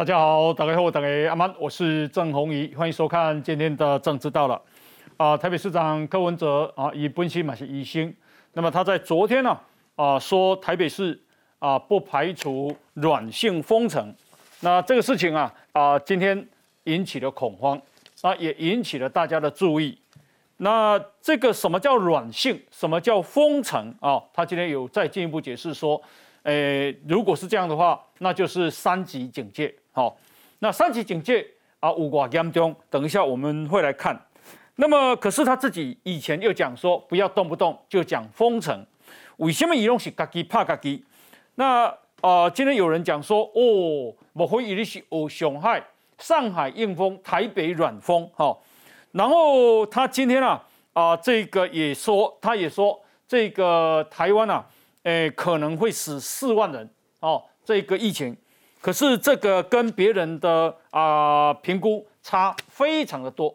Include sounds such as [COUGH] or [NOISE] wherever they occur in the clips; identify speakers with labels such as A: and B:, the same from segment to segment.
A: 大家好，大家好，大家阿曼，我是郑宏仪，欢迎收看今天的政治到了。啊，台北市长柯文哲啊，以本期马是疑心，那么他在昨天呢啊说台北市啊不排除软性封城，那这个事情啊啊今天引起了恐慌，啊也引起了大家的注意。那这个什么叫软性，什么叫封城啊？他今天有再进一步解释说，诶，如果是这样的话，那就是三级警戒。好，那三级警戒啊，五挂严重，等一下我们会来看。那么，可是他自己以前又讲说，不要动不动就讲封城，为什么伊拢是家己怕家己？那啊，今天有人讲说，哦，莫非伊是哦上海、上海硬封，台北软封？哈，然后他今天啊啊，这个也说，他也说，这个台湾啊，诶，可能会死四万人哦，这个疫情，可是这个跟别人的啊评估差非常的多。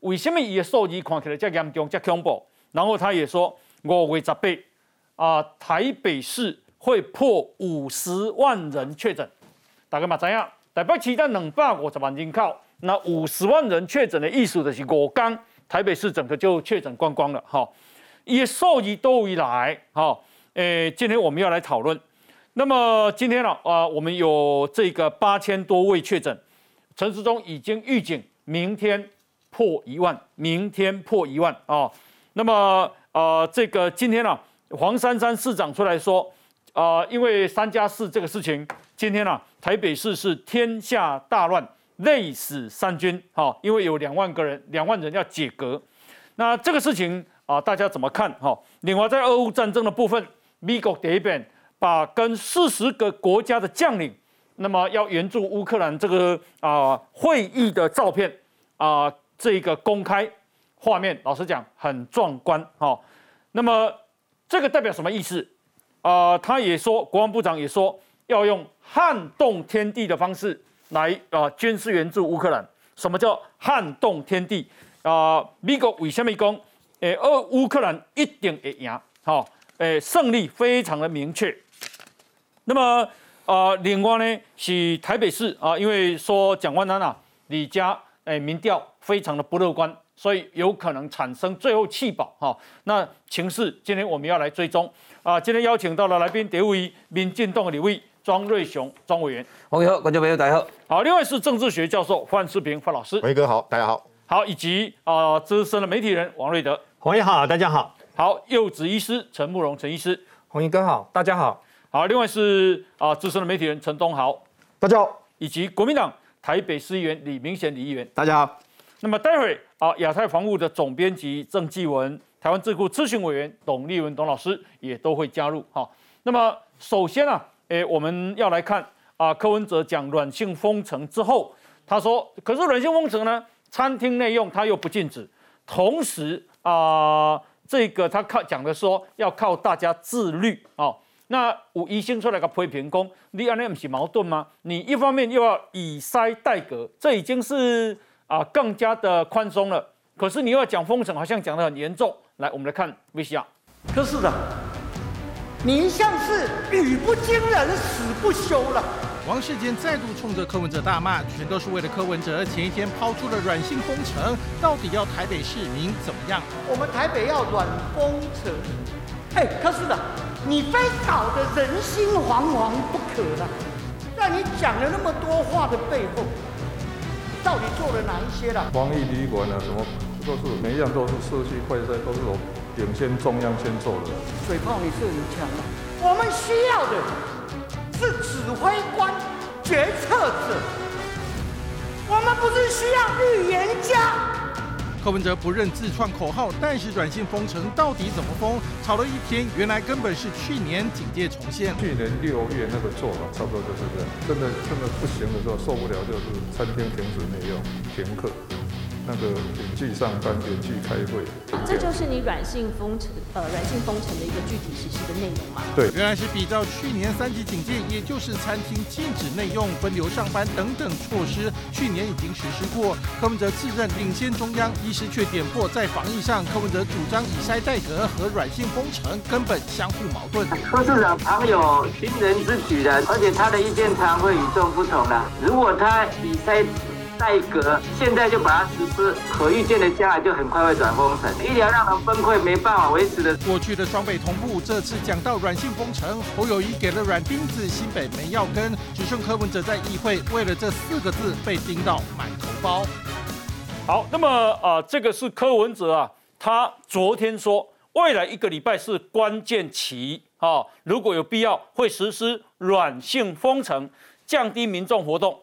A: 为什么伊的数字看起来这严重、这恐怖？然后他也说，五月十八啊，台北市会破五十万人确诊。大家嘛知影，台北市在两百五十万人口，那五十万人确诊的意思就是五天台北市整个就确诊光光了。哈，伊的数字都以来，哈，诶，今天我们要来讨论。那么今天呢，啊，我们有这个八千多位确诊，陈时中已经预警明天。破一万，明天破一万啊！那么呃，这个今天呢，黄珊珊市长出来说，啊，因为三加四这个事情，今天呢，台北市是天下大乱，累死三军，哈，因为有两万个人，两万人要解革。那这个事情啊，大家怎么看？哈，另外在俄乌战争的部分，美国第一边把跟四十个国家的将领，那么要援助乌克兰这个啊会议的照片啊。这个公开画面，老实讲很壮观哈。那么这个代表什么意思？啊，他也说，国防部长也说，要用撼动天地的方式来啊军事援助乌克兰。什么叫撼动天地？啊，美国为什么讲？诶，俄乌克兰一定会赢，好，诶，胜利非常的明确。那么啊，另外呢是台北市啊，因为说蒋万安啊，李家。哎，民调非常的不乐观，所以有可能产生最后弃保哈。那情势今天我们要来追踪啊。今天邀请到了来宾，第一位民进党的李位庄瑞雄庄委员，
B: 欢迎好，观众朋友大家好。
A: 好，另外是政治学教授范世平范老师，
C: 伟哥好，大家好。
A: 好，以及啊资深的媒体人王瑞德，
D: 红爷好，大家好。
A: 好，幼稚医师陈慕容陈医师，
D: 黄英哥好，大家好。
A: 好，另外是啊资深的媒体人陈东豪，
E: 大家好，
A: 以及国民党。台北市议员李明贤李议员，
B: 大家好。
A: 那么待会啊，亚太防务的总编辑郑继文，台湾智库咨询委员董立文董老师也都会加入哈。那么首先啊，诶，我们要来看啊，柯文哲讲软性封城之后，他说，可是软性封城呢，餐厅内用他又不禁止，同时啊，这个他靠讲的说要靠大家自律啊。那有医生出来个批评讲，你安尼不是矛盾吗？你一方面又要以筛代隔，这已经是啊更加的宽松了。可是你又要讲封城，好像讲得很严重。来，我们来看 VCR。
F: 柯市长，你一向是语不惊人死不休了。
G: 王世坚再度冲着柯文哲大骂，全都是为了柯文哲。前一天抛出了软性封城，到底要台北市民怎么样？
F: 我们台北要软封城。哎，柯市长。你非搞得人心惶惶不可了。在你讲了那么多话的背后，到底做了哪一些了？
H: 防疫旅馆啊，什么都是每一样都是社区会在都是我领先中央先做的。
F: 水炮你是很强的，我们需要的是指挥官、决策者，我们不是需要预言家。
G: 柯文哲不认自创口号，但是软性封城到底怎么封？吵了一天，原来根本是去年警戒重现。
H: 去年六月那个做法差不多就是这样，真的真的不行的时候受不了，就是餐厅停止内用、停课。那个远距上班、远距开会。
B: 这就是你软性封城呃软性封城的一个具体实施的内容吗？
H: 对，
G: 原来是比照去年三级警戒，也就是餐厅禁止内用、分流上班等等措施，去年已经实施过。柯文哲自认领先中央，医师却点破在防疫上，柯文哲主张以筛代隔和软性封城根本相互矛盾。
C: 柯市长常有惊人之举的，而且他的意见常会与众不同的。如果他以筛代隔，现在就把它实施，可预见的将来就很快会转封城，医疗让人崩溃，没办法维持的。
G: 过去的双北同步，这次讲到软性封城，侯友谊给了软钉子，新北没药根，只剩柯文哲在议会为了这四个字被盯到满头包。
A: 好，那么啊、呃这个是柯文哲啊，他昨天说，未来一个礼拜是关键期啊、如果有必要，会实施软性封城，降低民众活动。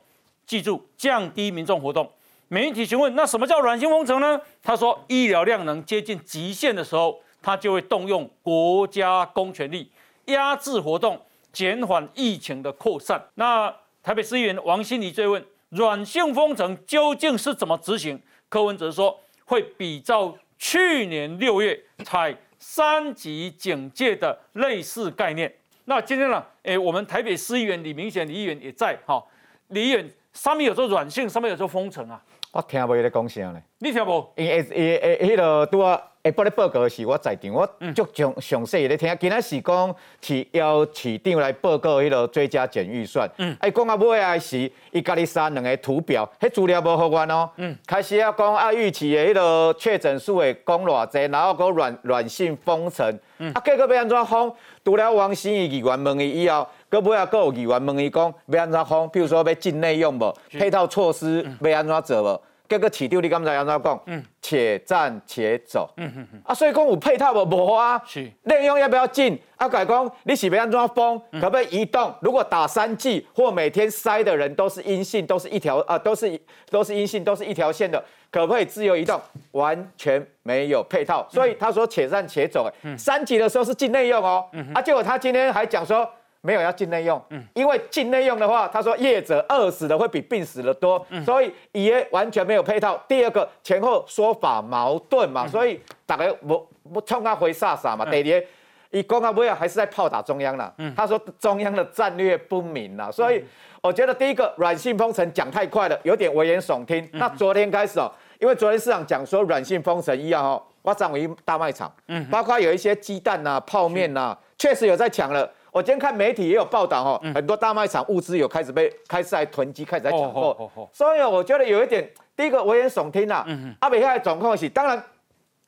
A: 记住，降低民众活动。媒体询问，那什么叫软性封城呢？他说，医疗量能接近极限的时候，他就会动用国家公权力压制活动，减缓疫情的扩散。那台北市议员王心怡追问，软性封城究竟是怎么执行？柯文哲说，会比照去年六月采三级警戒的类似概念。那今天呢，诶，我们台北市议员李明显李议员也在哈、李议员上面有做软性，上面有做封城啊，
E: 我听无伊咧讲啥咧，
A: 你听无？
E: 因为诶诶诶，迄个拄啊下晡咧报告的时，我在场，我足详详细咧听。今仔是讲市要市长来报告迄个追加减预算，嗯，啊，伊讲到尾啊是伊家己删两个图表，迄资料无互阮哦，嗯，开始要讲啊预期的迄个确诊数会讲偌济，然后讲软软性封城，啊，结果要安怎封？除了王新义议员问伊以后。搁尾啊，搁有议员问伊讲要安怎封？比如说要境内用无？配套措施要安怎做无？结果市长你敢知安怎讲？嗯，且战且走。嗯嗯嗯。啊，所以讲有配套无？无啊。
A: 是
E: 内用要不要进？啊，改讲你是要安怎封？可不可以移动？如果打三剂或每天筛的人都是阴性，都是一条啊，都是都是阴性，都是一条线的，可不可以自由移动？完全没有配套。所以他说且战且走。哎，三级的时候是境内用哦。啊，结果他今天还讲说。没有要境内用，因为境内用的话，他说业者饿死的会比病死的多，所以也完全没有配套。第二个前后说法矛盾嘛，所以大家不不冲他回飒飒嘛。第二，以公啊不要还是在炮打中央啦。他说中央的战略不明啦，所以我觉得第一个软性封城讲太快了，有点危言耸听。那昨天开始哦，因为昨天市场讲说软性封城一样哦，我涨为大卖场，嗯包括有一些鸡蛋呐、泡面呐，确实有在抢了。我今天看媒体也有报道哦，很多大卖场物资有开始被开始在囤积，开始在抢
A: 哦哦哦哦，
E: 所以我觉得有一点，第一个危言耸听啦。阿北现在总控是，当然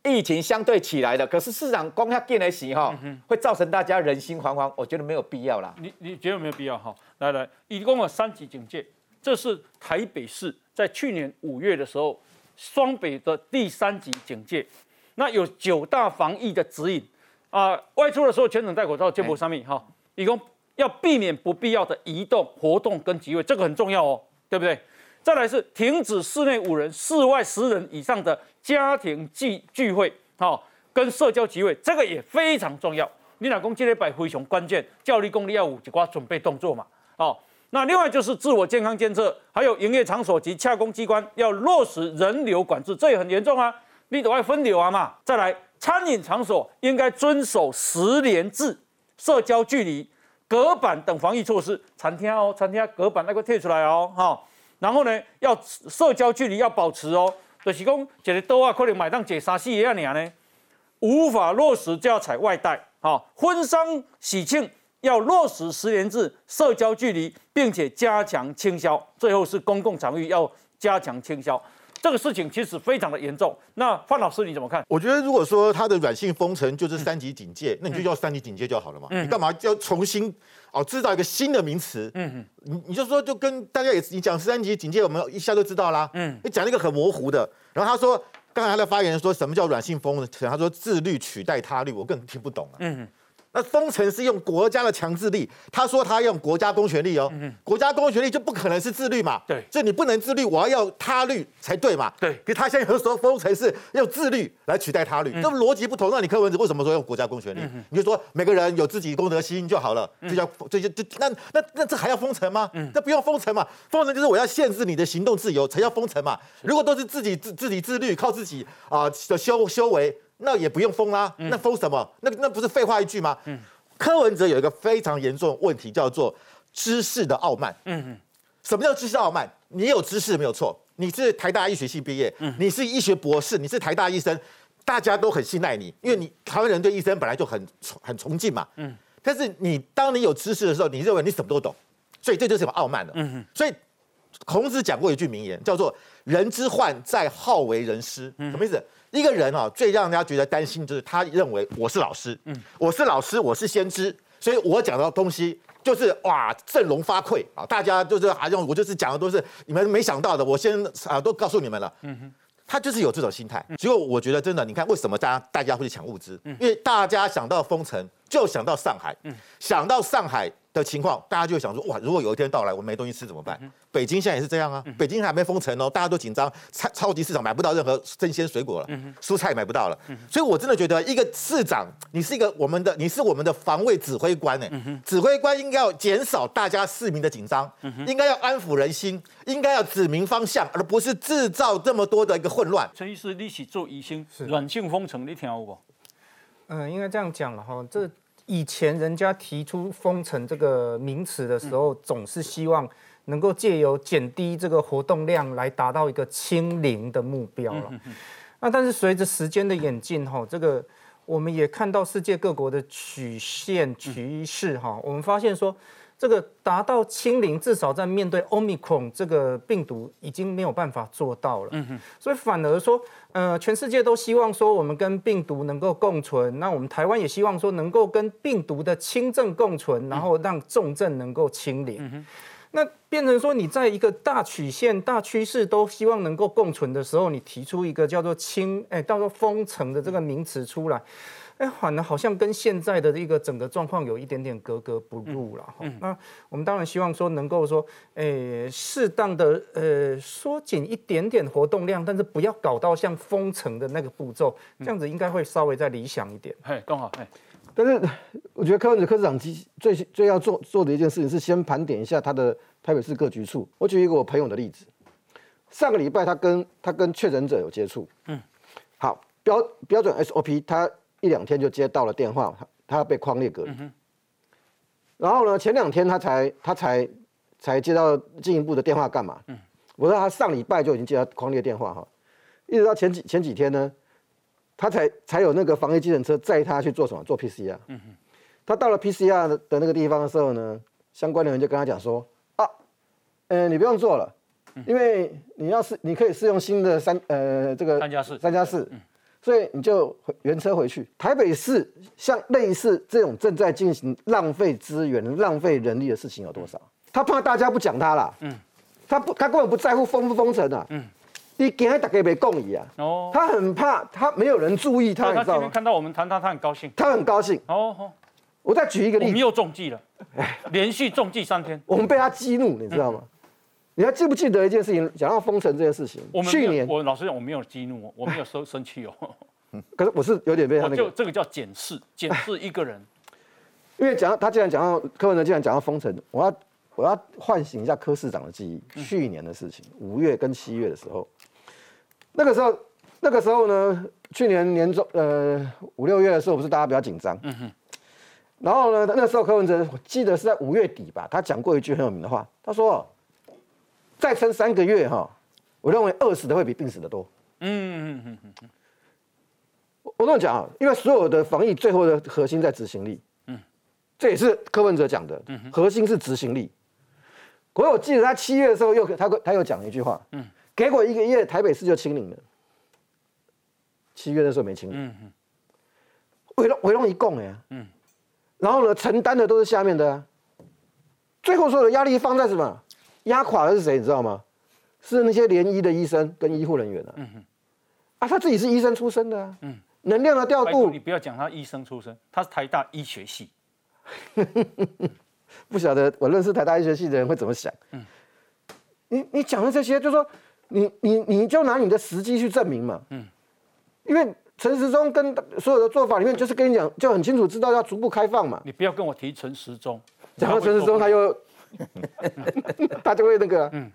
E: 疫情相对起来的，可是市场光下变的时哈，会造成大家人心惶惶，我觉得没有必要啦。
A: 你你觉得有没有必要哈？来来，一共有三级警戒，这是台北市在去年五月的时候，双北的第三级警戒。那有九大防疫的指引啊、外出的时候全程戴口罩，肩部上面哈，一共要避免不必要的移动、活动跟集会，这个很重要哦，对不对？再来是停止室内五人、室外十人以上的家庭聚聚会，好、跟社交集会，这个也非常重要。你老公今天摆非常关键，教育功力要五几挂准备动作嘛，哦。那另外就是自我健康监测，还有营业场所及洽公机关要落实人流管制，这也很严重啊，你都要分流啊嘛。再来，餐饮场所应该遵守十连制、社交距离、隔板等防疫措施。餐厅哦，餐厅隔板那个贴出来哦，哈、然后呢，要社交距离要保持哦，就是讲一个桌啊，可能买当坐三四个啊尔呢，无法落实就要采外带。好、婚丧喜庆要落实十连制、社交距离，并且加强清消。最后是公共场域要加强清消。这个事情其实非常的严重。那范老师你怎么看？
I: 我觉得如果说它的软性封城就是三级警戒，那你就叫三级警戒就好了嘛。你干嘛要重新哦制造一个新的名词？嗯嗯，你你就说就跟大家也你讲三级警戒，我们一下就知道啦。嗯，你讲那个很模糊的，然后他说刚才他的发言说什么叫软性封城，他说自律取代他律，我更听不懂了。嗯，那封城是用国家的强制力，他说他用国家公权力哦，国家公权力就不可能是自律嘛，
A: 对
I: 所以你不能自律，我要要他律才对嘛，
A: 对
I: 可是他现在有时候封城是用自律来取代他律，这逻辑不同。那你柯文哲为什么说用国家公权力？你就说每个人有自己公德心就好了，这叫这就就那那那这还要封城吗？那不用封城嘛，封城就是我要限制你的行动自由才叫封城嘛。如果都是自己自自己自律，靠自己啊的修修为，那也不用封啦。那封什么？那那不是废话一句吗？柯文哲有一个非常严重的问题，叫做知识的傲慢。嗯嗯，什么叫知识傲慢？你有知识没有错，你是台大医学系毕业，你是医学博士，你是台大医生，大家都很信赖你，因为你台湾人对医生本来就很崇很崇敬嘛。嗯，但是你当你有知识的时候，你认为你什么都懂，所以这就是什么傲慢了。嗯哼，所以孔子讲过一句名言，叫做“人之患在好为人师”。什么意思？一个人啊，最让人家觉得担心就是他认为我是老师，我是老师，我是先知，所以我讲的东西就是哇振聋发聩啊！大家就是好像我就是讲的都是你们没想到的，我先啊都告诉你们了。嗯哼他就是有这种心态。结果我觉得真的，你看为什么大家大家会去抢物资？因为大家想到封城就想到上海，想到上海的情况，大家就会想说哇，如果有一天到来我没东西吃怎么办？北京现在也是这样啊，北京还没封城哦，大家都紧张，超超级市场买不到任何生鲜水果了，蔬菜也买不到了。所以我真的觉得一个市长，你是一个我们的，你是我们的防卫指挥官呢，指挥官应该要减少大家市民的紧张，应该要安抚人心，应该要指明方向，而不是制造这么多的一个混乱。
A: 陈医师，你是做医生，软性封城，你听有无？
D: 嗯，应该这样讲了哈。这以前人家提出“封城”这个名词的时候，总是希望能够借由减低这个活动量来达到一个清零的目标了。那但是随着时间的演进哈，这个我们也看到世界各国的曲线趋势哈，我们发现说。这个达到清零，至少在面对 Omicron 这个病毒已经没有办法做到了。嗯所以反而说，呃，全世界都希望说我们跟病毒能够共存，那我们台湾也希望说能够跟病毒的轻症共存，然后让重症能够清零。那变成说你在一个大曲线、大趋势都希望能够共存的时候，你提出一个叫做清，哎，叫做封城的这个名词出来。哎，反而好像跟现在的一个整个状况有一点点格格不入了。嗯，那我们当然希望说能够说，哎，适当的呃缩紧一点点活动量，但是不要搞到像封城的那个步骤，这样子应该会稍微再理想一点。
A: 嘿，刚好，嘿。
J: 但是我觉得柯文哲科长最最要做做的一件事情是先盘点一下他的台北市各局处。我举一个我朋友的例子，上个礼拜他跟他跟确诊者有接触，嗯，好标标准 SOP 他。一两天就接到了电话，他他要被框列隔离。然后呢，前两天他才他才才接到进一步的电话干嘛？我说他上礼拜就已经接到框列电话哈，一直到前几前几天呢，他才才有那个防疫机程车载他去做什么？做 PCR。他到了 PCR 的那个地方的时候呢，相关的人就跟他讲说啊，呃，你不用做了，因为你要是你可以试用新的三呃这个
A: 三加四
J: 三加四。所以你就原车回去。台北市像类似这种正在进行浪费资源、浪费人力的事情有多少？他怕大家不讲他啦，嗯，他不，他根本不在乎封不封城啊，嗯，你给他大概没共议啊，哦，他很怕他没有人注意他，
A: 他今天看到我们谈他，他很高兴，
J: 他很高兴，哦哦，我再举一个例子，我
A: 们又中计了，连续中计三天，
J: 我们被他激怒，你知道吗？你还记不记得一件事情？讲到封城这件事情，去年
A: 我老实讲，我没有激怒，我没有生生气哦。[LAUGHS]
J: 可是我是有点被他那
A: 个，就这个叫检视，检视一个人。[LAUGHS]
J: 因为讲到他既然讲到柯文哲，既然讲到封城，我要我要唤醒一下柯市长的记忆。去年的事情，五月跟七月的时候，那个时候那个时候呢，去年年中呃五六月的时候，不是大家比较紧张。嗯哼。然后呢，那时候柯文哲，我记得是在五月底吧，他讲过一句很有名的话，他说。再撑三个月哈，我认为饿死的会比病死的多。嗯嗯嗯嗯嗯，我这么讲啊，因为所有的防疫最后的核心在执行力。嗯，这也是柯文哲讲的，核心是执行力。可是我记得他七月的时候又他他又讲了一句话，嗯，给我一个月台北市就清零了。七月的时候没清零。嗯嗯，围龙围龙一共哎，嗯，然后呢承担的都是下面的啊，最后所有的压力放在什么？压垮的是谁？你知道吗？是那些联医的医生跟医护人员啊。嗯哼。啊，他自己是医生出身的啊。嗯。能量的调度
A: 你，不要讲他医生出身，他是台大医学系。[LAUGHS]
J: 不晓得我认识台大医学系的人会怎么想。
A: 嗯
J: 你你讲的这些，就说你你你就拿你的实际去证明嘛。
A: 嗯
J: 因为陈时中跟所有的做法里面，就是跟你讲，就很清楚知道要逐步开放嘛。
A: 你不要跟我提陈时中，
J: 讲到陈时中，他又 [LAUGHS] 他就会那个，嗯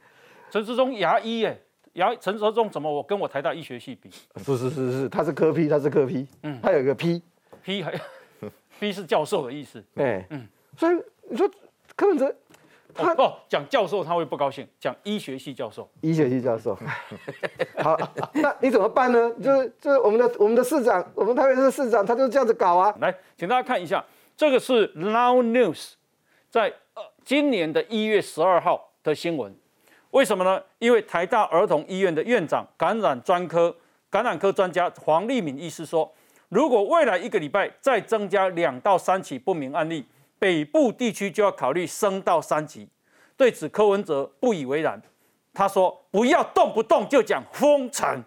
A: 陈时中牙医耶，牙陈时中怎么我跟我台大医学系比
J: 不是是是，他是科批，他是科批，
A: 嗯
J: 他有一个批
A: ，？P 还 [LAUGHS] 批是教授的意思。
J: 哎，嗯所以你说柯文哲他
A: 哦，讲教授他会不高兴，讲医学系教授。
J: 医学系教授，[LAUGHS] 好，那你怎么办呢？就是就是我们的我们的市长，我们台北市市长，他就这样子搞啊。
A: 来，请大家看一下，这个是 Now News 在呃今年的一月十二号的新闻。为什么呢？因为台大儿童医院的院长、感染专科感染科专家黄立敏医师说，如果未来一个礼拜再增加两到三起不明案例，北部地区就要考虑升到三级。对此，柯文哲不以为然，他说：“不要动不动就讲封城。”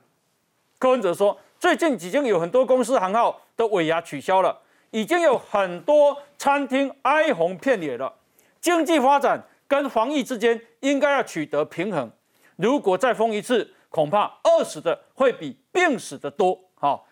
A: 柯文哲说，最近已经有很多公司行号的尾牙取消了，已经有很多餐厅哀鸿遍野了。经济发展跟防疫之间应该要取得平衡。如果再封一次，恐怕饿死的会比病死的多。好、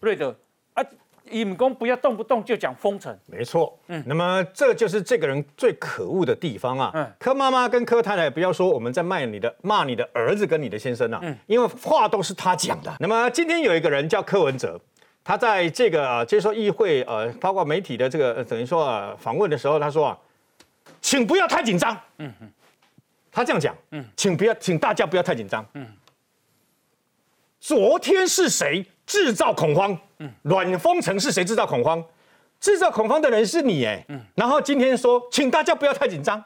A: 瑞德啊，尹公不要动不动就讲封城。
K: 没错，嗯，那么这就是这个人最可恶的地方啊。
A: 嗯
K: 柯妈妈跟柯太太，不要说我们在骂你的骂你的儿子跟你的先生啊，因为话都是他讲的。那么今天有一个人叫柯文哲，他在这个、呃、接受议会呃，包括媒体的这个、呃等于说啊访问的时候，他说啊，请不要太紧张。嗯嗯，他这样讲，嗯，请不要，请大家不要太紧张。嗯，昨天是谁制造恐慌？嗯，软封城是谁制造恐慌？制造恐慌的人是你哎，然后今天说，请大家不要太紧张。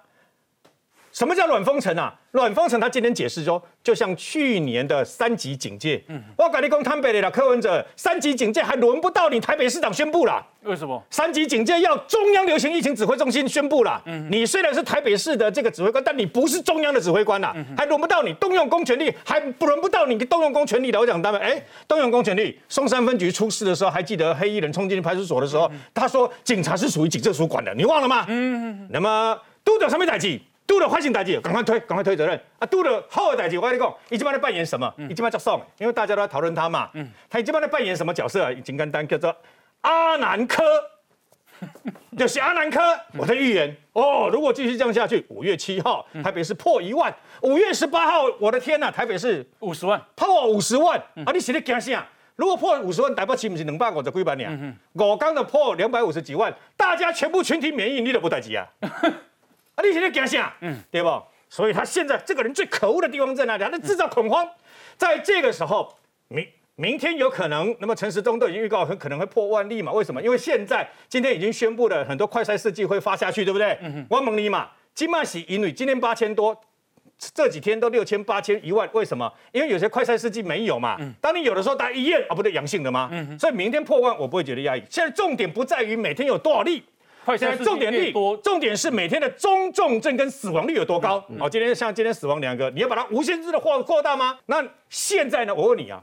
K: 什么叫软封城啊？软封城，他今天解释说，就像去年的三级警戒，我跟你讲坦白的啦，柯文哲，三级警戒还轮不到你台北市长宣布啦。
A: 为什么？
K: 三级警戒要中央流行疫情指挥中心宣布啦。你虽然是台北市的这个指挥官，但你不是中央的指挥官啦，还轮不到你动用公权力，还不轮不到你动用公权力的。我讲他们，哎，动用公权力，松山分局出事的时候，还记得黑衣人冲进派出所的时候，他说警察是属于警政署管的，你忘了吗？嗯。那么都的什么代志？都的坏心代志，赶快推，赶快推责任啊！都的好的代志，我跟你讲，你这边在扮演什么？你这边叫送，因为大家都在讨论他嘛。嗯。他今晚在扮演什么角色啊？金刚丹叫做阿南科。[LAUGHS] 就是阿南科，我的预言哦，如果继续这样下去，五月七号台北市破一万，五月十八号，我的天呐，台北市
A: 五十万，
K: 破五十万啊！你是在惊啥？如果破五十万，台北市不是两百五十几万呢？我刚的破两百五十几万，大家全部群体免疫，你都不待急啊！[LAUGHS] 啊，你现在干啥？嗯，对不？所以他现在这个人最可恶的地方在哪里？他在制造恐慌，在这个时候，明明天有可能，那么陈时中都已经预告很可能会破万例嘛？为什么？因为现在今天已经宣布了很多快筛试剂会发下去，对不对？我问你嘛，金麦喜因为今天八千多。这几天都六千、八千、一万，为什么？因为有些快筛试剂没有嘛。当你有的时候，大家一验啊，不对，阳性的吗？所以明天破万，我不会觉得压抑。现在重点不在于每天有多少例，现在
A: 快筛试剂
K: 重点率
A: 越多
K: 重点是每天的中重症跟死亡率有多高。哦，今天像今天死亡两个，你要把它无限制的扩扩大吗？那现在呢？我问你啊，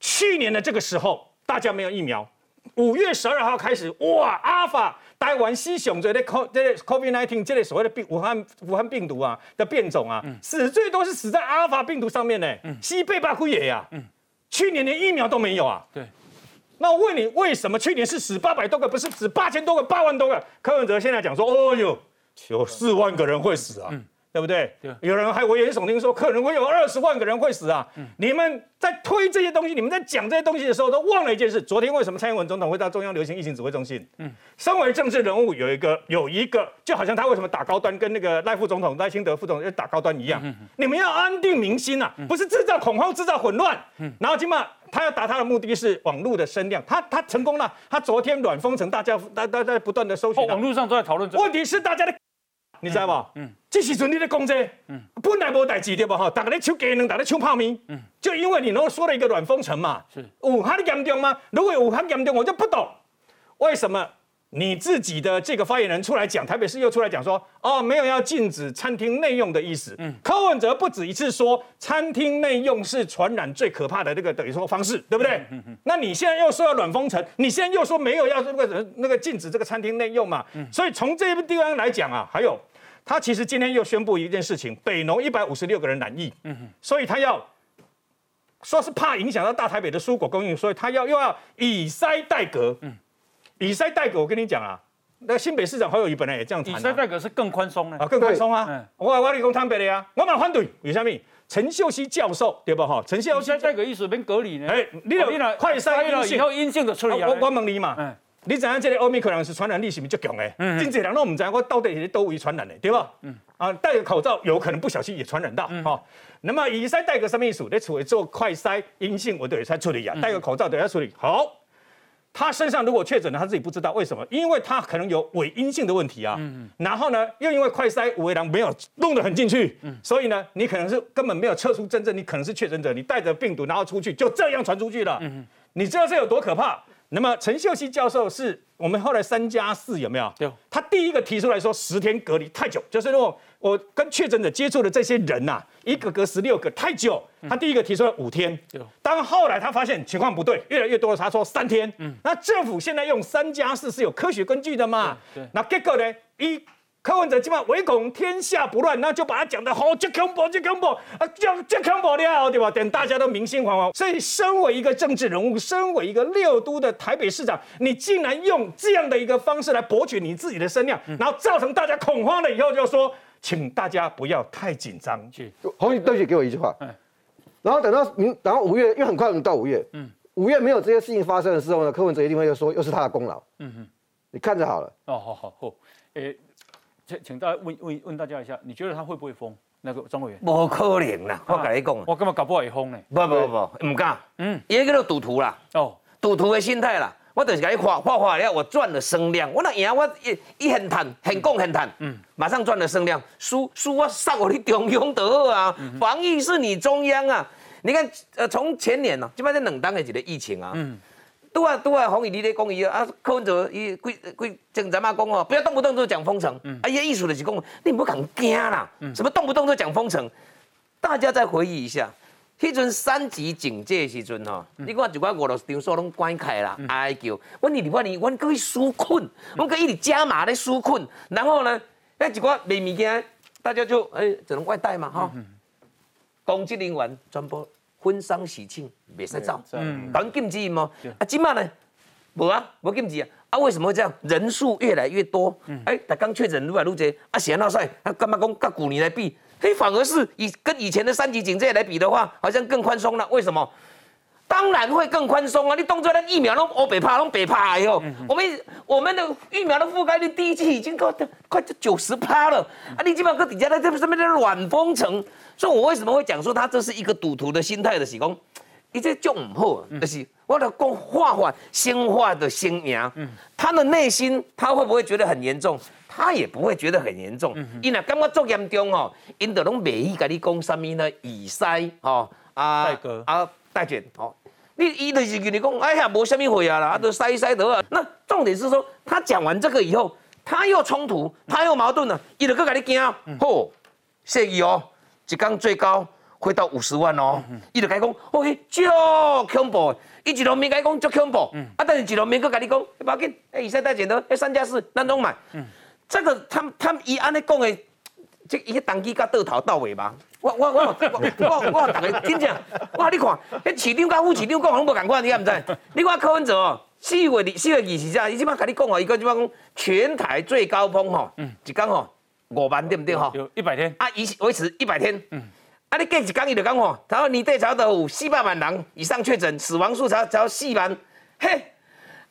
K: 去年的这个时候，大家没有疫苗，五月十二号开始，哇，阿尔法。台湾西熊这类 co 这类 COVID 1 9这类所谓的病武汉武汉病毒啊的变种啊，死最多是死在阿尔法病毒上面呢，西贝巴库也呀，去年连疫苗都没有啊。
A: 对，
K: 那我问你，为什么去年是死八百多个，不是死八千多个、八万多个？柯文哲现在讲说，哦哟，有四万个人会死啊，对不对？
A: 对
K: 有人还危言耸听说，可能会有二十万个人会死啊。你们在推这些东西，你们在讲这些东西的时候，都忘了一件事：昨天为什么蔡英文总统会到中央流行疫情指挥中心？嗯，身为政治人物，有一个有一个，就好像他为什么打高端，跟那个赖副总统、赖清德副总统打高端一样。你们要安定民心啊、不是制造恐慌、制造混乱。嗯然后起码他要达他的目的是网络的声量，他他成功了。他昨天软封城，大家大大家不断的搜
A: 哦，
K: 寻哦、
A: 网络上都在讨论这个。
K: 问题是大家的，你知道不？嗯，这时阵你在讲这个，嗯，本来无代志对不哈？大家咧抢鸡蛋，大家咧抢泡面，嗯，就因为你然后说了一个软封城嘛，
A: 是
K: 武汉严重吗？如果有武汉严重，我就不懂为什么你自己的这个发言人出来讲，台北市又出来讲说，哦，没有要禁止餐厅内用的意思。嗯，柯文哲不止一次说，餐厅内用是传染最可怕的这个等于说方式，对不对？那你现在又说要软封城，你现在又说没有要那个那个禁止这个餐厅内用嘛？所以从这个地方来讲啊，还有他其实今天又宣布一件事情，北农一百五十六个人染疫，嗯所以他要。说是怕影响到大台北的蔬果供应，所以他要又要以筛代隔。嗯，以筛代隔，我跟你讲啊，那新北市长侯友谊本来也这样谈、啊。
A: 以筛代隔是更宽松呢？
K: 啊，更宽松啊！我我理工摊北的呀，我蛮反对。为什么？陈秀熙教授对不哈？陈秀熙
A: 代隔意思变隔离呢？
K: 哎，你有快筛阴性
A: 以后阴性的处理啊。
K: 我我问你嘛，嗯，你知影这个奥密克戎是传染力是不是足强的？嗯，真济人都唔知我到底是多位传染的，对吧？嗯，啊，戴个口罩有可能不小心也传染到，哈。那么以筛戴个什么意思？你除了做快筛阴性，我都也在处理呀。戴个口罩都要处理。好，他身上如果确诊了，他自己不知道为什么，因为他可能有伪阴性的问题啊。嗯然后呢，又因为快筛五维郎没有弄得很进去，嗯。所以呢，你可能是根本没有测出真正你可能是确诊者，你带着病毒然后出去，就这样传出去了。嗯你知道这有多可怕？那么陈秀熙教授是我们后来三加四有没有？
A: 对。
K: 他第一个提出来说十天隔离太久，就是如果我跟确诊者接触的这些人呐，一个隔十六个太久。他第一个提出了五天。当后来他发现情况不对，越来越多，他说三天。嗯。那政府现在用三加四是有科学根据的嘛？
A: 对。
K: 那结果呢？一柯文哲基本上唯恐天下不乱，那就把他讲的好，就恐怖，就恐怖，啊，就就恐怖了，对吧？等大家都民心惶惶。所以，身为一个政治人物，身为一个六都的台北市长，你竟然用这样的一个方式来博取你自己的声量，然后造成大家恐慌了以后，就说，请大家不要太紧张。
J: 洪宇，对不起，给我一句话。然后等到明，然后五月，因为很快我们到五月，嗯，五月没有这些事情发生的时候呢，柯文哲一定会又说，又是他的功劳。嗯哼，你看着好了。
A: 哦，好好好，诶。请请大家问问问大家一下，你觉得他会不会封那个张委员？
L: 不可能啦，我跟你讲，
A: 我根本搞不好会封呢。
L: 不不不，唔敢。嗯，伊个叫做赌徒啦。哦，赌徒的心态啦。我就是给你画画画了，我赚了声量。我那赢我一一很谈，很讲很谈。嗯，马上赚了声量。输输我杀我的中央得好啊！防疫是你中央啊！你看，呃，从前年呢，基本上冷当的一个疫情啊。嗯。都啊都啊，洪宇你咧讲伊啊，柯文哲伊规规正咱妈讲哦，不要动不动就讲封城。嗯。啊，伊艺术的是讲，你不敢惊啦。嗯。什么动不动就讲封城？大家再回忆一下，迄阵三级警戒时阵吼，你看就讲五六场所拢关开啦，哀叫。阮二我年，阮搁去纾困，阮搁一直加码咧纾困，然后呢，哎一寡卖物件，大家就哎只能外带嘛哈。公职人员全部。婚丧喜庆袂使走，讲禁止吗？啊，今嘛呢？无啊，无禁止啊。啊，为什么会这样？人数越来越多，哎，但刚确诊愈来愈多，啊，显闹帅，啊，干嘛讲跟古年来比？嘿，反而是以跟以前的三级警戒来比的话，好像更宽松了。为什么？当然会更宽松啊！你动作那疫苗拢欧北怕，拢北怕哟。我们我们的疫苗的覆盖率第一季已经快快九十趴了啊！你基本上搁底下在这上面的软封城。所以，我为什么会讲说他这是一个赌徒的心态的？是讲，你这就唔好，就是我的讲画画鲜化的鲜明。嗯，他的内心他会不会觉得很严重？他也不会觉得很严重。嗯，因为感觉做严重哦，因得拢未意跟你讲什么呢？以塞哦
A: 啊
L: 啊代卷哦，你伊就是跟你讲，哎呀，无什么会啊啦，都塞一塞得啊。那重点是说，他讲完这个以后，他又冲突，他又矛盾了，伊就搁跟你惊，嚯，谢意哦。一天最高会到五十万哦，伊就甲伊讲，OK，足恐怖，伊一农民甲伊讲足恐怖，啊，但是一农民佫甲你讲，不要紧，哎，以色列剪刀，哎，三加四，咱拢买。这个他他伊安尼讲的，这伊当机甲倒头到尾嘛。我我我我我我大家真正，哇，你看，迄市长甲副市长讲拢无共款，你敢毋知？你看柯文哲哦，四月二四月二十日，伊即摆甲你讲哦，伊个即摆讲全台最高峰吼，一讲吼。五万对不对哈？
A: 有一百天
L: 啊，维维持一百天。嗯，啊，你隔一讲伊就讲吼，然后你对潮都有四百万人以上确诊，死亡数才才四万。嘿，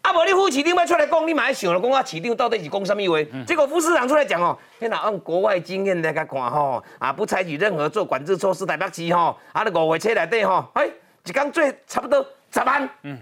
L: 啊，无你副市长要出来讲，你嘛要想了，讲啊，市长到底是讲什么话？结果副市长出来讲哦，天哪，按国外经验来甲看吼，啊，不采取任何做管制措施，台北市吼，啊，你五月车内底吼，哎，一讲最差不多十万。嗯。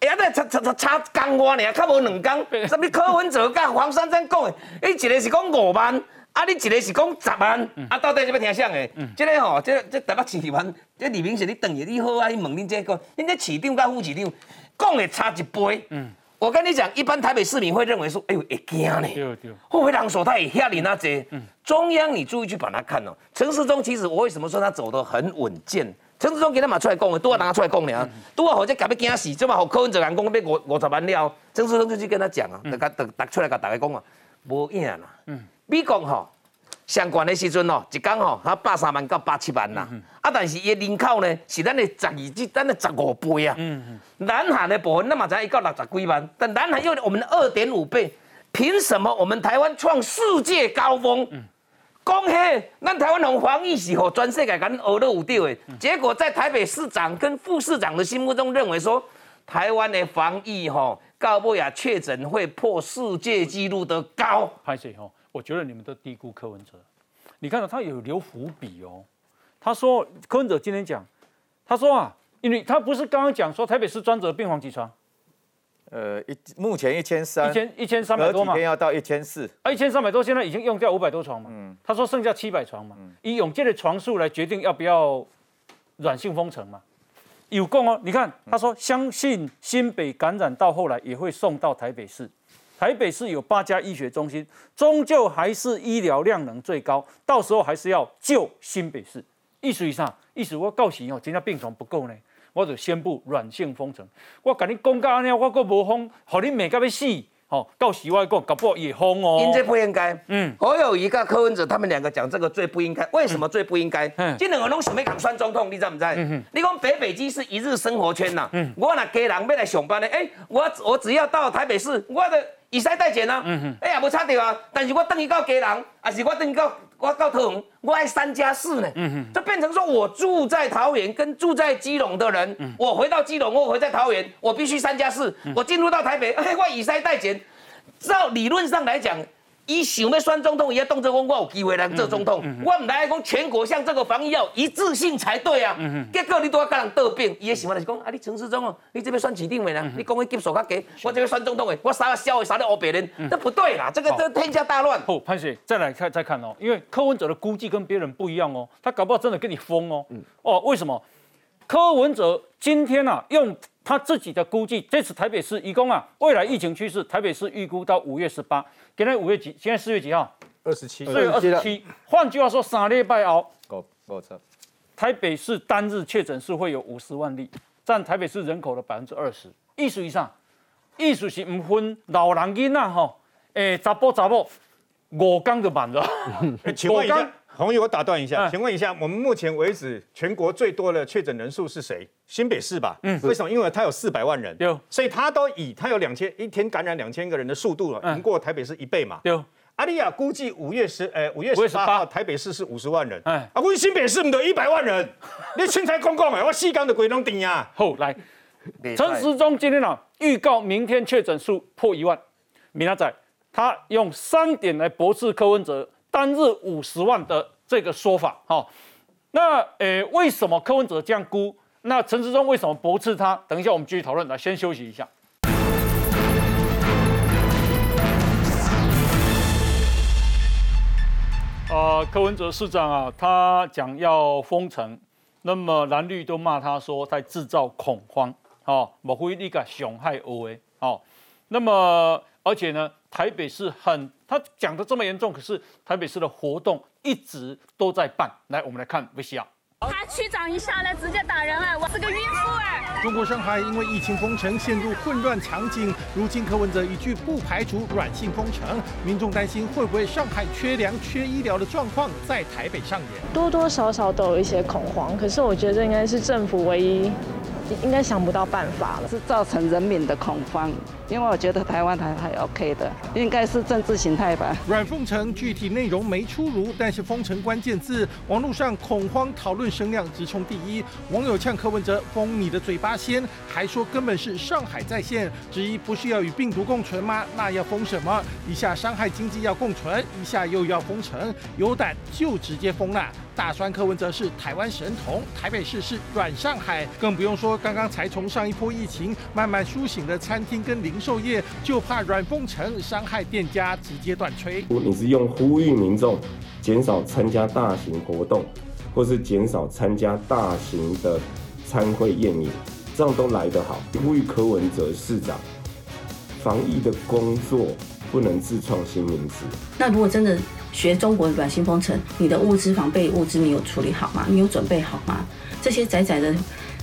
L: 哎呀，那差差差差工外尔，较无两工。什么柯文哲甲黄珊珊讲的，伊一个是讲五万，啊，你一个是讲十万，啊，到底是要听啥的？这个吼，这这台北市议员，这李明是你等下你好啊，你问恁这个，恁这市长甲副市长讲的差一倍。嗯，我跟你讲，一般台北市民会认为说，哎呦，会惊呢，
A: 对对，
L: 会不会让手他也吓你那这？中央你注意去把它看哦。陈世忠其实我为什么说他走得很稳健？陈世忠给他嘛出来讲的，都要拿出来讲呢，都要或者搞要惊死，这么好柯文哲人讲要五五十万了，陈世忠就去跟他讲啊，大家大大出来跟大家讲啊，无影啦。嗯，美国吼。相关的时阵哦，一讲吼，他八三万到八七万啦。啊，但是伊人口呢是咱的十二至咱的十五倍啊。嗯南韩的部分那么才一到六十几万，但南韩又我们的二点五倍，凭什么我们台湾创世界高峰？恭喜，咱台湾从防疫时候全世界敢学得有掉的，结果在台北市长跟副市长的心目中认为说，台湾的防疫吼，高不雅确诊会破世界纪录的高。
A: 拍谁吼？我觉得你们都低估柯文哲，你看到他有留伏笔哦。他说柯文哲今天讲，他说啊，因为他不是刚刚讲说台北市专责病房几床？
E: 呃，一目前一千三，
A: 一千一千三百多嘛，
E: 天要到一千四，
A: 啊，一千三百多，现在已经用掉五百多床嘛。嗯，他说剩下七百床嘛，以永健的床数来决定要不要软性封城嘛。有共哦，你看他说相信新北感染到后来也会送到台北市。台北市有八家医学中心，终究还是医疗量能最高，到时候还是要救新北市。意思以上，意思我告诉你哦，今天病床不够呢，我就宣布软性封城。我跟你讲到安尼，我搁无封，好你美甲要死。哦，到时我讲搞不好也封哦。
L: 因这不应该。嗯，我有一个柯文哲，他们两个讲这个最不应该。为什么最不应该？嗯，这两个拢想要讲酸总统，你知不知？嗯哼。你讲北北基是一日生活圈呐。嗯。我那家人要来上班呢，哎，我我只要到台北市，我的。以使代钱啊，哎呀，无差掉啊！但是我等于到家人，还是我等于到我到桃园，我爱三加四呢。就变成说我住在桃园跟住在基隆的人，我回到基隆，我回在桃园，我必须三加四。我进入到台北，哎，我以塞代减。照理论上来讲。伊想要选总统，伊要动作讲，我有机会来做总统。我唔来讲全国像这个防疫要一致性才对啊。结果你都要跟人得病，伊的想法就是讲，啊，你陈世忠哦，你这边选指定的呢？你讲的基数较低，我这边选总统的，我杀个小的，杀了欧别人，这不对啦，这个这天下大乱。
A: 好，潘姐再来看再看哦，因为柯文哲的估计跟别人不一样哦，他搞不好真的跟你疯哦。哦，为什么？柯文哲今天啊，用他自己的估计，这次台北市一共啊，未来疫情趋势，台北市预估到五月十八。今天五月几？现在四月几号？
E: 二十七。
A: 四月二十七。换句话说，三礼拜后，台北市单日确诊数会有五十万例，占台北市人口的百分之二十。意思以上，意思是唔分老人囡仔吼，诶，查甫查某，五天就满了。[LAUGHS]
K: 请问一下，红宇，我打断一下，请问一下，我们目前为止全国最多的确诊人数是谁？新北市吧？嗯。为什么？因为它有四百万人。
A: 有。
K: 所以它都以它有两千一天感染两千个人的速度了，赢过台北市一倍嘛。
A: 有。
K: 阿利亚估计五月十，呃，五月十八号台北市是五十万人。哎。啊，估计新北市唔得一百万人。[LAUGHS] 你青菜公公诶，我四缸的鬼拢顶呀。
A: 好，来。陈时中今天啊，预告明天确诊数破一万。明仔他用三点来驳斥柯文哲。单日五十万的这个说法，哈，那诶，为什么柯文哲这样估？那陈时中为什么驳斥他？等一下我们继续讨论。来，先休息一下。啊，柯文哲市长啊，他讲要封城，那么蓝绿都骂他说在制造恐慌，哦，莫非你个伤害我诶，哦，那么而且呢，台北市很。他讲的这么严重，可是台北市的活动一直都在办。来，我们来看 VCR。
M: 他区长一下来直接打人哎，我是个孕妇哎。
G: 中国上海因为疫情封城陷入混乱场景，如今柯文哲一句不排除软性封城，民众担心会不会上海缺粮、缺医疗的状况在台北上演？
N: 多多少少都有一些恐慌，可是我觉得这应该是政府唯一。应该想不到办法了，
O: 是造成人民的恐慌。因为我觉得台湾还还 OK 的，应该是政治形态吧。
G: 软封城具体内容没出炉，但是封城关键字，网络上恐慌讨论声量直冲第一。网友呛柯文哲封你的嘴巴先，还说根本是上海在线，质疑不是要与病毒共存吗？那要封什么？一下伤害经济要共存，一下又要封城，有胆就直接封了。大酸柯文哲是台湾神童，台北市是软上海，更不用说刚刚才从上一波疫情慢慢苏醒的餐厅跟零售业，就怕软封城伤害店家，直接断炊。
P: 你是用呼吁民众减少参加大型活动，或是减少参加大型的参会宴饮，这样都来得好。呼吁柯文哲市长防疫的工作不能自创新名词。
Q: 那如果真的学中国软性封城，你的物资防备物资你有处理好吗？你有准备好吗？这些窄窄的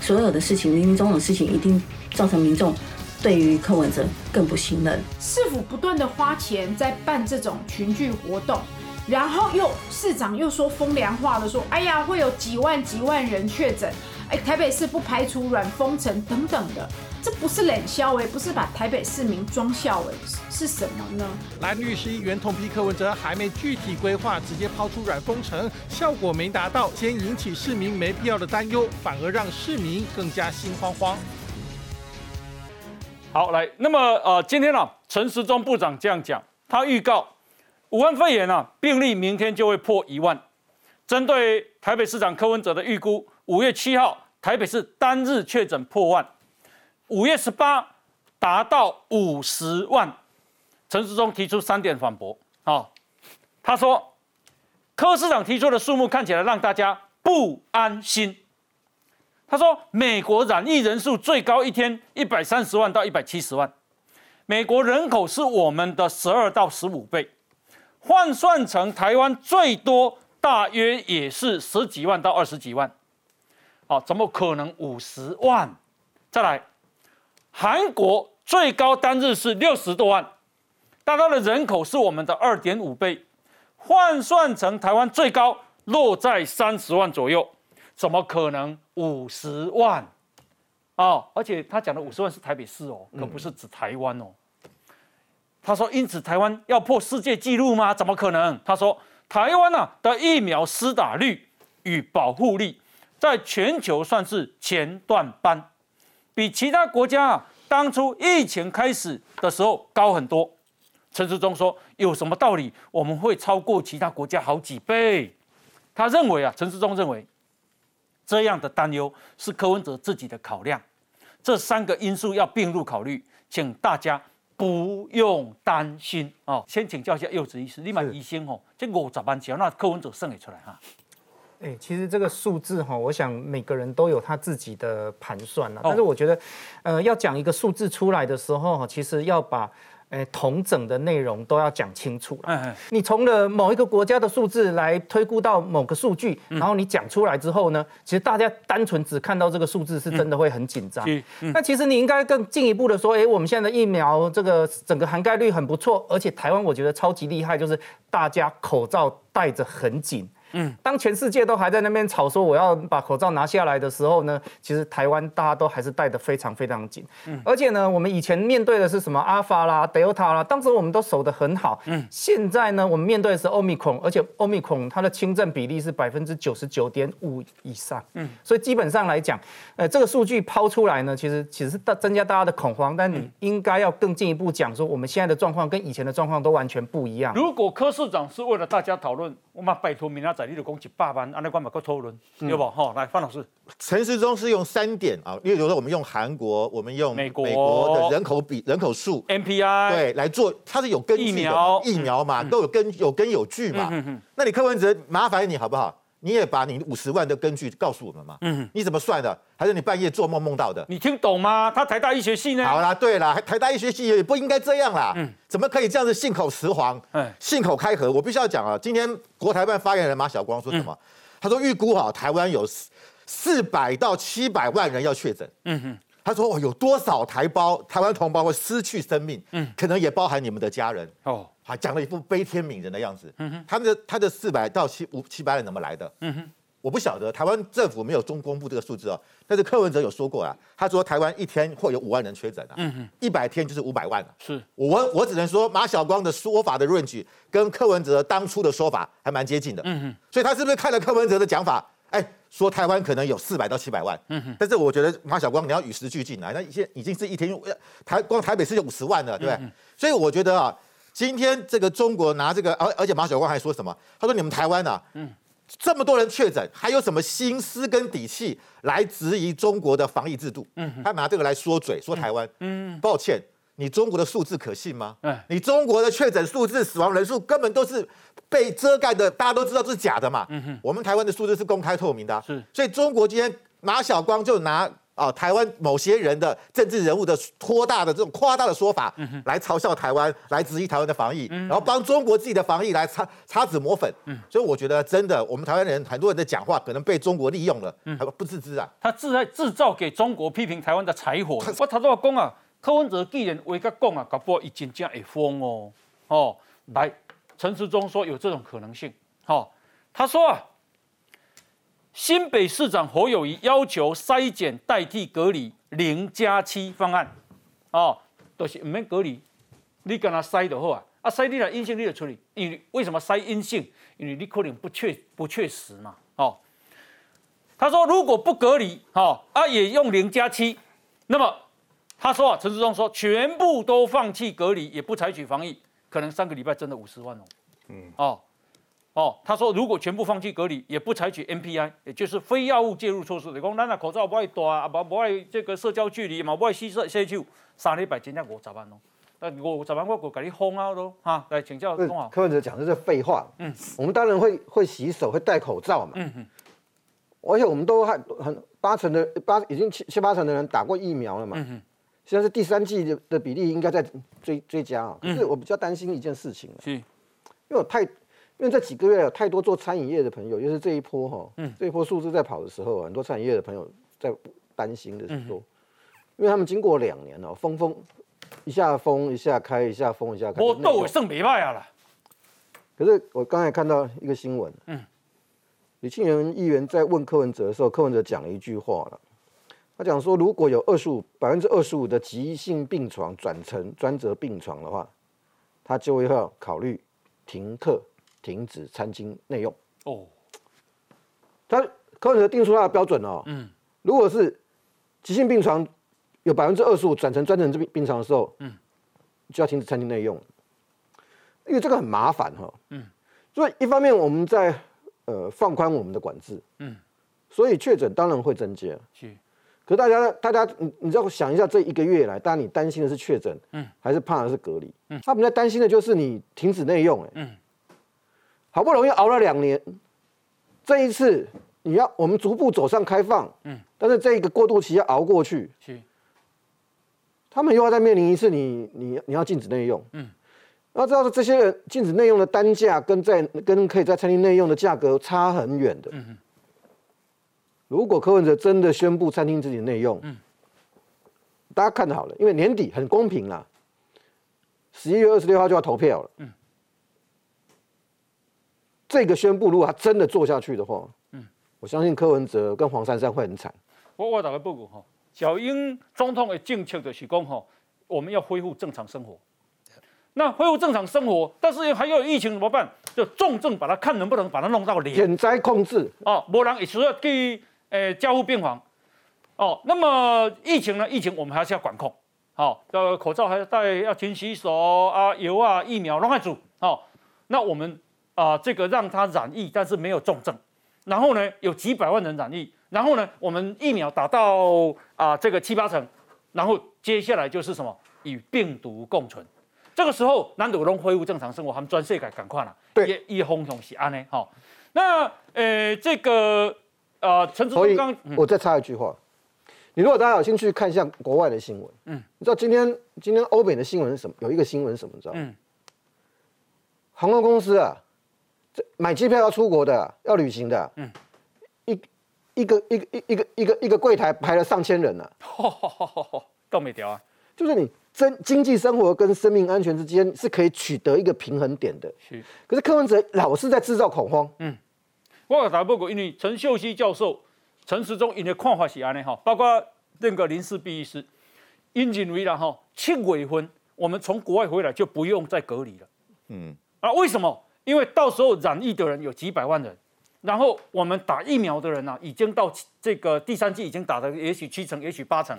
Q: 所有的事情，林林总总的事情，一定造成民众对于柯文哲更不信任。
R: 市府不断的花钱在办这种群聚活动，然后又市长又说风凉话的说，哎呀会有几万几万人确诊，哎台北市不排除软封城等等的。这不是冷笑诶，不是把台北市民装笑诶，是什么呢？
G: 蓝律师议员痛批柯文哲还没具体规划，直接抛出软封城，效果没达到，先引起市民没必要的担忧，反而让市民更加心慌慌。
A: 好，来，那么呃，今天呢，陈时中部长这样讲，他预告武汉肺炎啊病例明天就会破一万。针对台北市长柯文哲的预估，五月七号台北市单日确诊破万。五月十八达到五十万，陈时中提出三点反驳。好，他说柯市长提出的数目看起来让大家不安心。他说美国染疫人数最高一天一百三十万到一百七十万，美国人口是我们的十二到十五倍，换算成台湾最多大约也是十几万到二十几万。好，怎么可能五十万？再来。韩国最高单日是六十多万，但它的人口是我们的二点五倍，换算成台湾最高落在三十万左右，怎么可能五十万？哦，而且他讲的五十万是台北市哦，可不是指台湾哦。他说，因此台湾要破世界纪录吗？怎么可能？他说，台湾呢的疫苗施打率与保护力在全球算是前段班。比其他国家啊，当初疫情开始的时候高很多。陈世忠说：“有什么道理？我们会超过其他国家好几倍。”他认为啊，陈世忠认为这样的担忧是柯文哲自己的考量。这三个因素要并入考虑，请大家不用担心哦。先请教一下柚子医师，立马医生哦，这五十万钱那柯文哲算得出来哈？
D: 哎，其实这个数字哈，我想每个人都有他自己的盘算了。但是我觉得，呃，要讲一个数字出来的时候，其实要把诶同整的内容都要讲清楚了。你从了某一个国家的数字来推估到某个数据，然后你讲出来之后呢，其实大家单纯只看到这个数字，是真的会很紧张。那其实你应该更进一步的说，哎，我们现在的疫苗这个整个涵盖率很不错，而且台湾我觉得超级厉害，就是大家口罩戴着很紧。嗯，当全世界都还在那边吵说我要把口罩拿下来的时候呢，其实台湾大家都还是戴得非常非常紧。嗯，而且呢，我们以前面对的是什么阿法啦、德尔塔啦，当时我们都守得很好。嗯，现在呢，我们面对的是欧米孔，而且欧米孔它的轻症比例是百分之九十九点五以上。嗯，所以基本上来讲，呃，这个数据抛出来呢，其实其实是大增加大家的恐慌，但你应该要更进一步讲说，我们现在的状况跟以前的状况都完全不一样。
A: 如果柯市长是为了大家讨论，我们拜托明仔。在你的攻击百万，安尼关嘛搁讨论，对不？好，来范老师，
I: 陈时中是用三点啊，因为比如说我们用韩国，我们用美国。的人口比人口数
A: ，MPI
I: 对来做，它是有根据的疫苗。嘛，都有根有根有据嘛。那你柯文哲麻烦你好不好？你也把你五十万的根据告诉我们嘛？嗯，你怎么算的？还是你半夜做梦梦到的？
A: 你听懂吗？他台大医学系呢？
I: 好啦，对啦，台大医学系也不应该这样啦。嗯，怎么可以这样子信口雌黄？嗯，信口开河。我必须要讲啊，今天国台办发言人马晓光说什么？他说预估哈，台湾有四四百到七百万人要确诊。嗯哼，他说哦，有多少台胞台湾同胞会失去生命？嗯，可能也包含你们的家人。哦。还讲了一副悲天悯人的样子。嗯哼，他们的他的四百到七五七百人怎么来的？嗯哼，我不晓得，台湾政府没有中公布这个数字哦。但是柯文哲有说过啊，他说台湾一天会有五万人确诊啊。嗯哼，一百天就是五百万了。
A: 是，
I: 我我只能说马晓光的说法的论据跟柯文哲当初的说法还蛮接近的。嗯哼，所以他是不是看了柯文哲的讲法？哎，说台湾可能有四百到七百万。嗯哼，但是我觉得马晓光你要与时俱进啊，那一些已经是一天台光台北市就五十万了，对不对？所以我觉得啊。今天这个中国拿这个，而而且马晓光还说什么？他说你们台湾呐，嗯，这么多人确诊，还有什么心思跟底气来质疑中国的防疫制度？嗯，他拿这个来说嘴，说台湾。嗯，抱歉，你中国的数字可信吗？嗯，你中国的确诊数字、死亡人数根本都是被遮盖的，大家都知道这是假的嘛。嗯哼，我们台湾的数字是公开透明的。是，所以中国今天马晓光就拿啊台湾某些人的政治人物的拖大的这种夸大的说法，来嘲笑台湾，来质疑台湾的防疫，然后帮中国自己的防疫来擦擦脂抹粉。所以我觉得真的，我们台湾人很多人的讲话可能被中国利用了，还不自知啊。
A: 他制在制造给中国批评台湾的柴火。我头先话讲啊，柯文哲既然话甲讲啊，搞不好已经正会疯哦。哦，来，陈时中说有这种可能性。好，他说啊。新北市长侯友谊要求筛检代替隔离零加七方案，哦，都是唔免隔离，你跟他筛就好啊，啊筛你了阴性你就处理，因为为什么筛阴性？因为你可能不确不确实嘛，哦，他说如果不隔离，哦啊也用零加七，那么他说啊陈志忠说全部都放弃隔离，也不采取防疫，可能三个礼拜真的五十万哦，嗯，哦。哦，他说如果全部放弃隔离，也不采取 NPI，也就是非药物介入措施，你讲咱那口罩不爱戴啊，不不爱这个社交距离嘛，不爱洗手洗手，三礼拜真正五十万咯。那我十万我我给你封啊都哈，来请教钟好。
J: 柯文哲讲的是废话，嗯，我们当然会会洗手，会戴口罩嘛，嗯嗯，而且我们都还很八成的八已经七七八成的人打过疫苗了嘛，嗯哼，现在是第三季的的比例应该在追追加啊，可是我比较担心一件事情，是，因为我太。因为这几个月有太多做餐饮业的朋友，就是这一波哈，嗯，这一波数字在跑的时候，很多餐饮业的朋友在担心的是说，因为他们经过两年了，封封一下封一下开，一下封一下开，
A: 我都剩没卖啊了。
J: 可是我刚才看到一个新闻，嗯，李庆元议员在问柯文哲的时候，柯文哲讲了一句话了，他讲说，如果有二十五百分之二十五的急性病床转成专责病床的话，他就会要考虑停课。停止餐巾内用。哦，他柯文哲定出他的标准哦，嗯，如果是急性病床有百分之二十五转成专程病病床的时候，嗯，就要停止餐巾内用，因为这个很麻烦哈，嗯，所以一方面我们在呃放宽我们的管制，嗯，所以确诊当然会增加，是，可是大家大家你你要想一下这一个月来，当然你担心的是确诊，嗯，还是怕的是隔离，嗯，他们在担心的就是你停止内用，哎，嗯。好不容易熬了两年，这一次你要我们逐步走上开放，嗯，但是这一个过渡期要熬过去，是，他们又要再面临一次你你你要禁止内用，嗯，要知道这些人禁止内用的单价跟在跟可以在餐厅内用的价格差很远的，嗯如果柯文哲真的宣布餐厅自己内用，嗯，大家看好了，因为年底很公平啦，十一月二十六号就要投票了，嗯。这个宣布，如果他真的做下去的话，嗯，我相信柯文哲跟黄珊珊会很惨。
A: 我我打个报告哈，小英总统的政策就是讲哈，我们要恢复正常生活。那恢复正常生活，但是还要有疫情怎么办？就重症把它看能不能把它弄到零。
J: 减灾控制
A: 哦，不然也需要给诶加护病房。哦，那么疫情呢？疫情我们还是要管控。好，要口罩还要戴，要勤洗手啊，油啊，疫苗拢要做。好，那我们。啊，这个让他染疫，但是没有重症，然后呢，有几百万人染疫，然后呢，我们疫苗打到啊这个七八成，然后接下来就是什么与病毒共存，这个时候南斗龙恢复正常生活，他们专设改赶快了，
J: 对，
A: 一轰轰喜安呢，好，那呃这个呃陈志忠刚，
J: 我再插一句话，你如果大家有兴趣看一下国外的新闻，嗯，你知道今天今天欧美的新闻是什么？有一个新闻什么？你知道？嗯，航空公司啊。买机票要出国的，要旅行的，嗯，一一个一个一一个一个一个柜台排了上千人呢，[LAUGHS]
A: 都没掉啊，
J: 就是你真经济生活跟生命安全之间是可以取得一个平衡点的，是。可是柯文哲老是在制造恐慌，嗯，
A: 我打报告，因为陈秀熙教授、陈时中因的看法是安尼哈，包括那个林世璧医师，因认为了哈，七月份我们从国外回来就不用再隔离了，嗯，啊，为什么？因为到时候染疫的人有几百万人，然后我们打疫苗的人呢，已经到这个第三季已经打的也许七成，也许八成。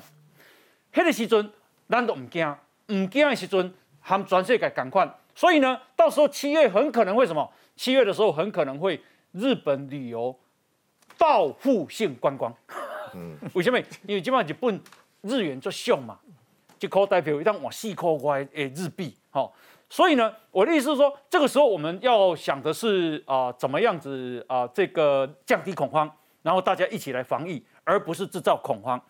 A: 那个时阵，咱都唔惊，唔惊的时阵，他们全世界赶快。所以呢，到时候七月很可能会什么？七月的时候很可能会日本旅游报复性观光。嗯，为什么？因为基本上日本日元就凶嘛，一块代表一旦往四块块诶日币，好。所以呢，我的意思是说，这个时候我们要想的是啊，怎么样子啊，这个降低恐慌，然后大家一起来防疫，而不是制造恐慌。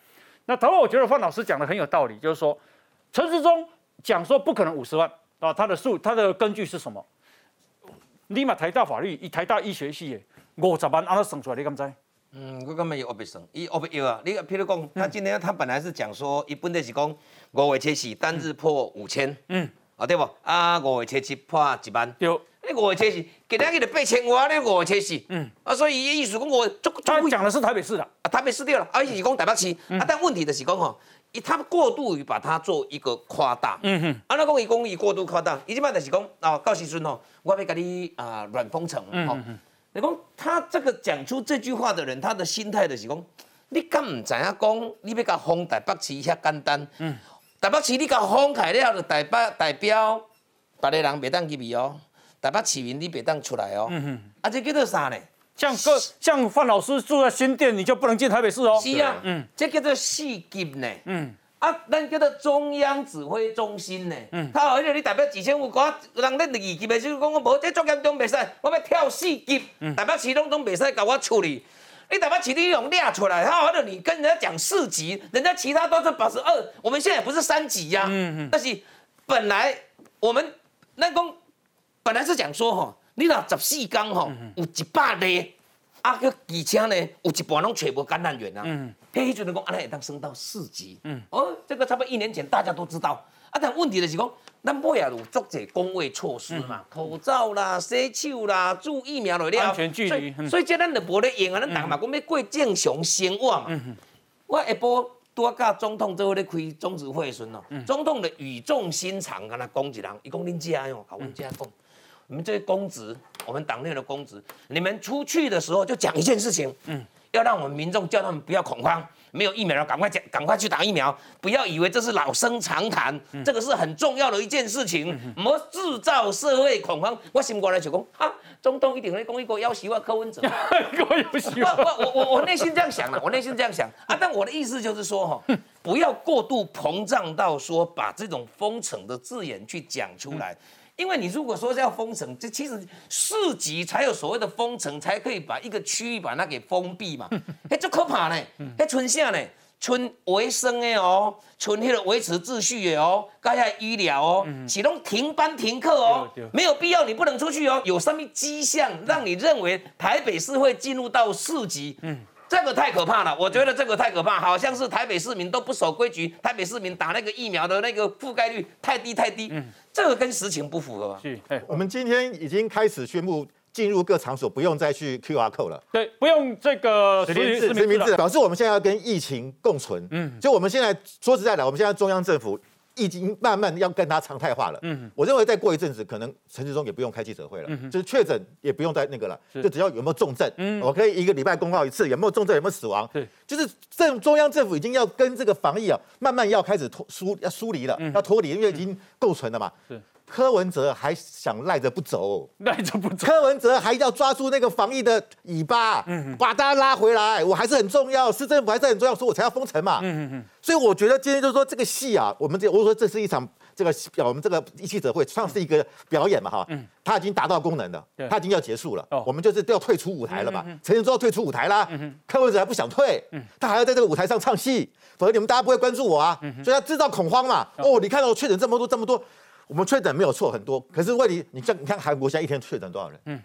A: 那同样，我觉得范老师讲的很有道理，就是说，陈时中讲说不可能五十万啊，他的数他的根据是什么？立马台大法律，以台大医学系的五十万，安怎算出来，你敢知？
L: 嗯，我感觉伊黑白算，伊黑白要啊。你譬如讲，他今天他本来是讲说，一般的是讲五月七四单日破五千，嗯，啊对不？啊五月七七破一万，
A: 对。
L: 你五月七是，今日日就八千外，你五月七四，嗯，啊所以意思讲我，
A: 他讲的是台北市的，
L: 啊台北市对了，啊伊是讲台北市，啊但问题的是讲吼，伊他过度于把它做一个夸大，嗯哼，啊那讲伊讲伊过度夸大，伊即摆就是讲啊到时阵吼，我要甲你啊软封城，吼。你讲他这个讲出这句话的人，他的心态就是讲，你敢唔知影讲，你要甲封台北市遐简单？嗯，台北市你甲封开了，就代表代表别个人袂当入去哦，台北市民你袂当出来哦。嗯哼，啊这叫做啥呢？
A: 像个像范老师住在新店，你就不能进台北市哦。
L: 是啊，嗯，这叫做四级呢。嗯。啊，咱叫做中央指挥中心呢。嗯。他好像你代表几千户，我人咧二级的时候讲我无，这作业中袂使，我要跳四级。嗯。代表其中都袂使甲我处理。你代表其你用列出来，他或者你跟人家讲四级，人家其他都是八十二，我们现在不是三级呀。嗯嗯。但是本来我们那讲本来是讲说吼，你若十四缸吼有一百例，啊个而且呢有一半拢全部感染源啊。嗯。迄阵讲，安尼会当升到四级。嗯，哦，这个差不多一年前大家都知道。啊，但问题就是讲，咱尾也有足者工卫措施嘛，口罩啦、洗手啦、注疫苗了了。
A: 安全距离。
L: 所以这咱就无咧用啊，咱大嘛讲要过正常生活嘛。嗯我下晡拄甲总统做咧开总指会时哦，总统的语重心长跟他讲一人，伊讲恁家哦，甲阮家讲，你们这些公职，我们党内的公职，你们出去的时候就讲一件事情。嗯。要让我们民众叫他们不要恐慌，没有疫苗了，赶快讲，赶快去打疫苗，不要以为这是老生常谈，这个是很重要的一件事情，莫制造社会恐慌。我心过来就讲，啊，中东一定会讲一个要希望柯文哲，[LAUGHS]
A: 要希望，
L: 我我我我内心这样想了，[LAUGHS] 我内心这样想啊，但我的意思就是说哈，不要过度膨胀到说把这种封城的字眼去讲出来。因为你如果说是要封城，这其实市级才有所谓的封城，才可以把一个区域把它给封闭嘛。哎，这可怕呢！哎，春夏呢，村卫生的哦，春那个维持秩序的哦，该下医疗哦，启动停班停课哦，没有必要你不能出去哦。有什么迹象让你认为台北市会进入到市级？嗯。这个太可怕了，我觉得这个太可怕，好像是台北市民都不守规矩，台北市民打那个疫苗的那个覆盖率太低太低，嗯，这个跟实情不符合。
I: 是，我们今天已经开始宣布进入各场所不用再去 QR code 了，
A: 对，不用这个
I: 实名制，实名制表示我们现在要跟疫情共存。嗯，就我们现在说实在的，我们现在中央政府。已经慢慢要跟他常态化了。嗯，我认为再过一阵子，可能陈志忠也不用开记者会了。嗯，就是确诊也不用再那个了，就只要有没有重症，嗯，我可以一个礼拜公告一次有没有重症，有没有死亡。对，就是政中央政府已经要跟这个防疫啊，慢慢要开始脱疏要疏离了，要脱离，因为已经构存了嘛。是。柯文哲还想赖着不走，
A: 赖着不走。
I: 柯文哲还要抓住那个防疫的尾巴，嗯，把大家拉回来。我还是很重要，市政府还是很重要，所以我才要封城嘛。嗯嗯嗯。所以我觉得今天就是说这个戏啊，我们这我说这是一场这个表我们这个记者会算是一个表演嘛哈。嗯。他已经达到功能了，他已经要结束了。哦。我们就是都要退出舞台了嘛。陈建州要退出舞台啦。嗯柯文哲还不想退，嗯，他还要在这个舞台上唱戏，否则你们大家不会关注我啊。嗯。所以他制造恐慌嘛。哦，你看到我确诊这么多这么多。我们确诊没有错很多，可是问题，你像你看韩国现在一天确诊多少人？嗯，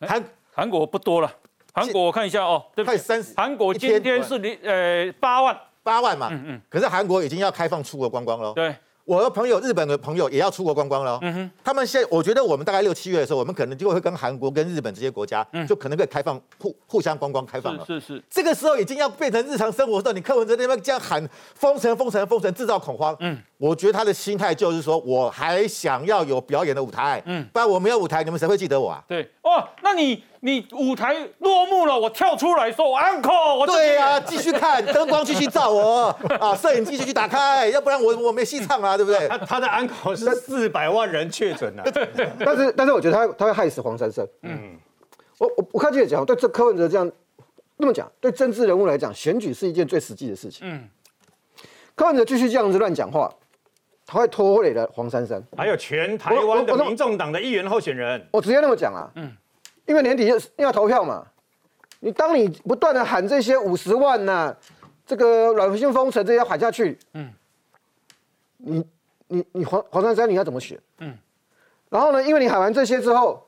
A: 韩韩国不多了，韩国我看一下哦，
I: 快三十，
A: 韩国今天是零呃八万
I: 八万嘛，嗯嗯，可是韩国已经要开放出国观光了，
A: 对。
I: 我的朋友，日本的朋友也要出国观光了。嗯哼，他们现在，我觉得我们大概六七月的时候，我们可能就会跟韩国、跟日本这些国家，就可能可以开放互互相观光开放了。
A: 是是。
I: 这个时候已经要变成日常生活的时候，你柯文哲那边这样喊封城、封城、封城，制造恐慌。嗯，我觉得他的心态就是说，我还想要有表演的舞台。嗯，不然我没有舞台，你们谁会记得我啊？
A: 对，哦，那你。你舞台落幕了，我跳出来说 uncle，我
I: 对呀，继续看灯光继续照我啊，[LAUGHS] 摄影机继续打开，要不然我我没戏唱啊，对不对？
K: 他他的 uncle 是四百万人确诊啊，
J: 但是但是我觉得他他会害死黄珊珊。嗯，我我我看记者讲，对这柯文哲这样那么讲，对政治人物来讲，选举是一件最实际的事情。嗯，柯文哲继续这样子乱讲话，他会拖累了黄珊珊，
K: 还有全台湾的民众党的议员候选人。
J: 我直接那么讲啊，嗯。因为年底要投票嘛，你当你不断的喊这些五十万呐，这个软性封城这些喊下去，嗯，你你你黄黄珊珊你要怎么选？嗯，然后呢，因为你喊完这些之后，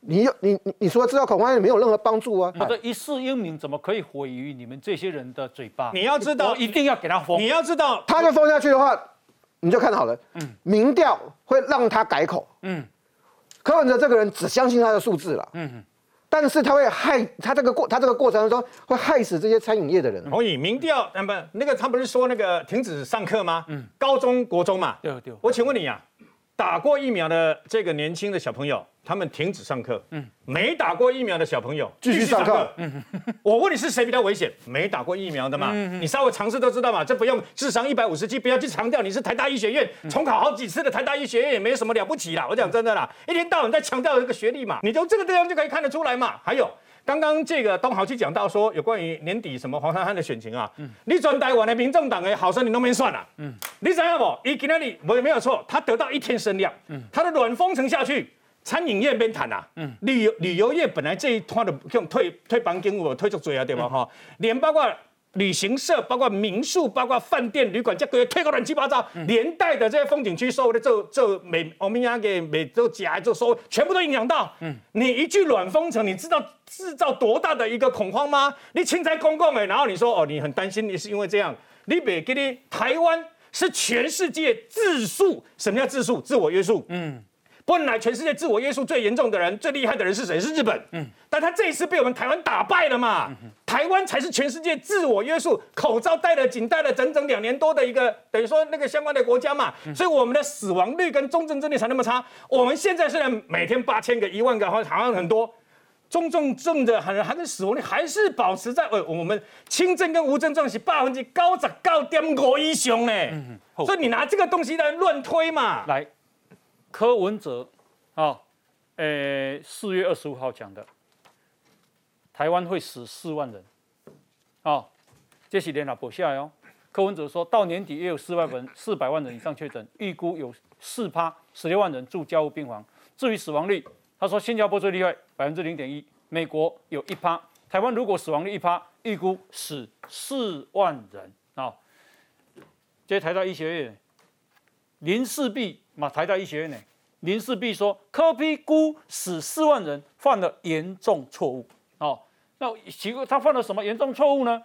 J: 你你你你说制造恐慌也没有任何帮助啊。
A: 他的一世英名怎么可以毁于你们这些人的嘴巴？
K: 你要知道，
A: 一定要给他封。
K: 你要知道，
J: 他就封下去的话，你就看好了。嗯，民调会让他改口。嗯，柯文哲这个人只相信他的数字了。嗯。但是他会害他这个过他这个过程当中会害死这些餐饮业的人。
K: 同意民调，那么那个他不是说那个停止上课吗？嗯，高中国中嘛。
A: 对对。
K: 我请问你啊，打过疫苗的这个年轻的小朋友。他们停止上课，嗯，没打过疫苗的小朋友
J: 继续上课，
K: 嗯，我问你是谁比较危险？没打过疫苗的嘛，你稍微尝试都知道嘛，这不用智商一百五十七，不要去强调你是台大医学院重考好几次的台大医学院也没有什么了不起啦。我讲真的啦，一天到晚在强调这个学历嘛，你从这个地方就可以看得出来嘛。还有刚刚这个东豪去讲到说有关于年底什么黄珊珊的选情啊，你转台湾的民众党的好生你都没算了，嗯，你想要不？伊今天你没没有错，他得到一天声量，嗯，他的软封城下去。餐饮业边谈啊，嗯，旅游旅游业本来这一摊的用退退房金我退足多啊，对吧？哈，连包括旅行社、包括民宿、包括饭店、旅馆，这个推个乱七八糟，连带的这些风景区收的这这每欧米亚给每周加就收，全部都影响到。嗯，你一句软封城，你知道制造多大的一个恐慌吗？你青菜公共哎，然后你说哦，你很担心，你是因为这样，你别给你台湾是全世界自述，什么叫自述？自我约束。嗯。本来全世界自我约束最严重的人、最厉害的人是谁？是日本。嗯，但他这一次被我们台湾打败了嘛？台湾才是全世界自我约束、口罩戴了紧戴了整整两年多的一个，等于说那个相关的国家嘛。所以我们的死亡率跟重症症率才那么差。我们现在虽然每天八千个、一万个，好像很多，中重症的还还是死亡率还是保持在呃我们轻症跟无症状是百分之高十九点五以上呢。所以你拿这个东西来乱推嘛？
A: 来。柯文哲，啊，呃，四月二十五号讲的，台湾会死四万人，啊，这是连老补下来哦。柯文哲说到年底也有四万人，四百万人以上确诊，预估有四趴十六万人住交护病房。至于死亡率，他说新加坡最厉害，百分之零点一，美国有一趴，台湾如果死亡率一趴，预估死四万人啊。这台大医学院林世璧。嘛台大医学院呢，林世璧说，科批估死四万人，犯了严重错误。哦，那奇怪，他犯了什么严重错误呢？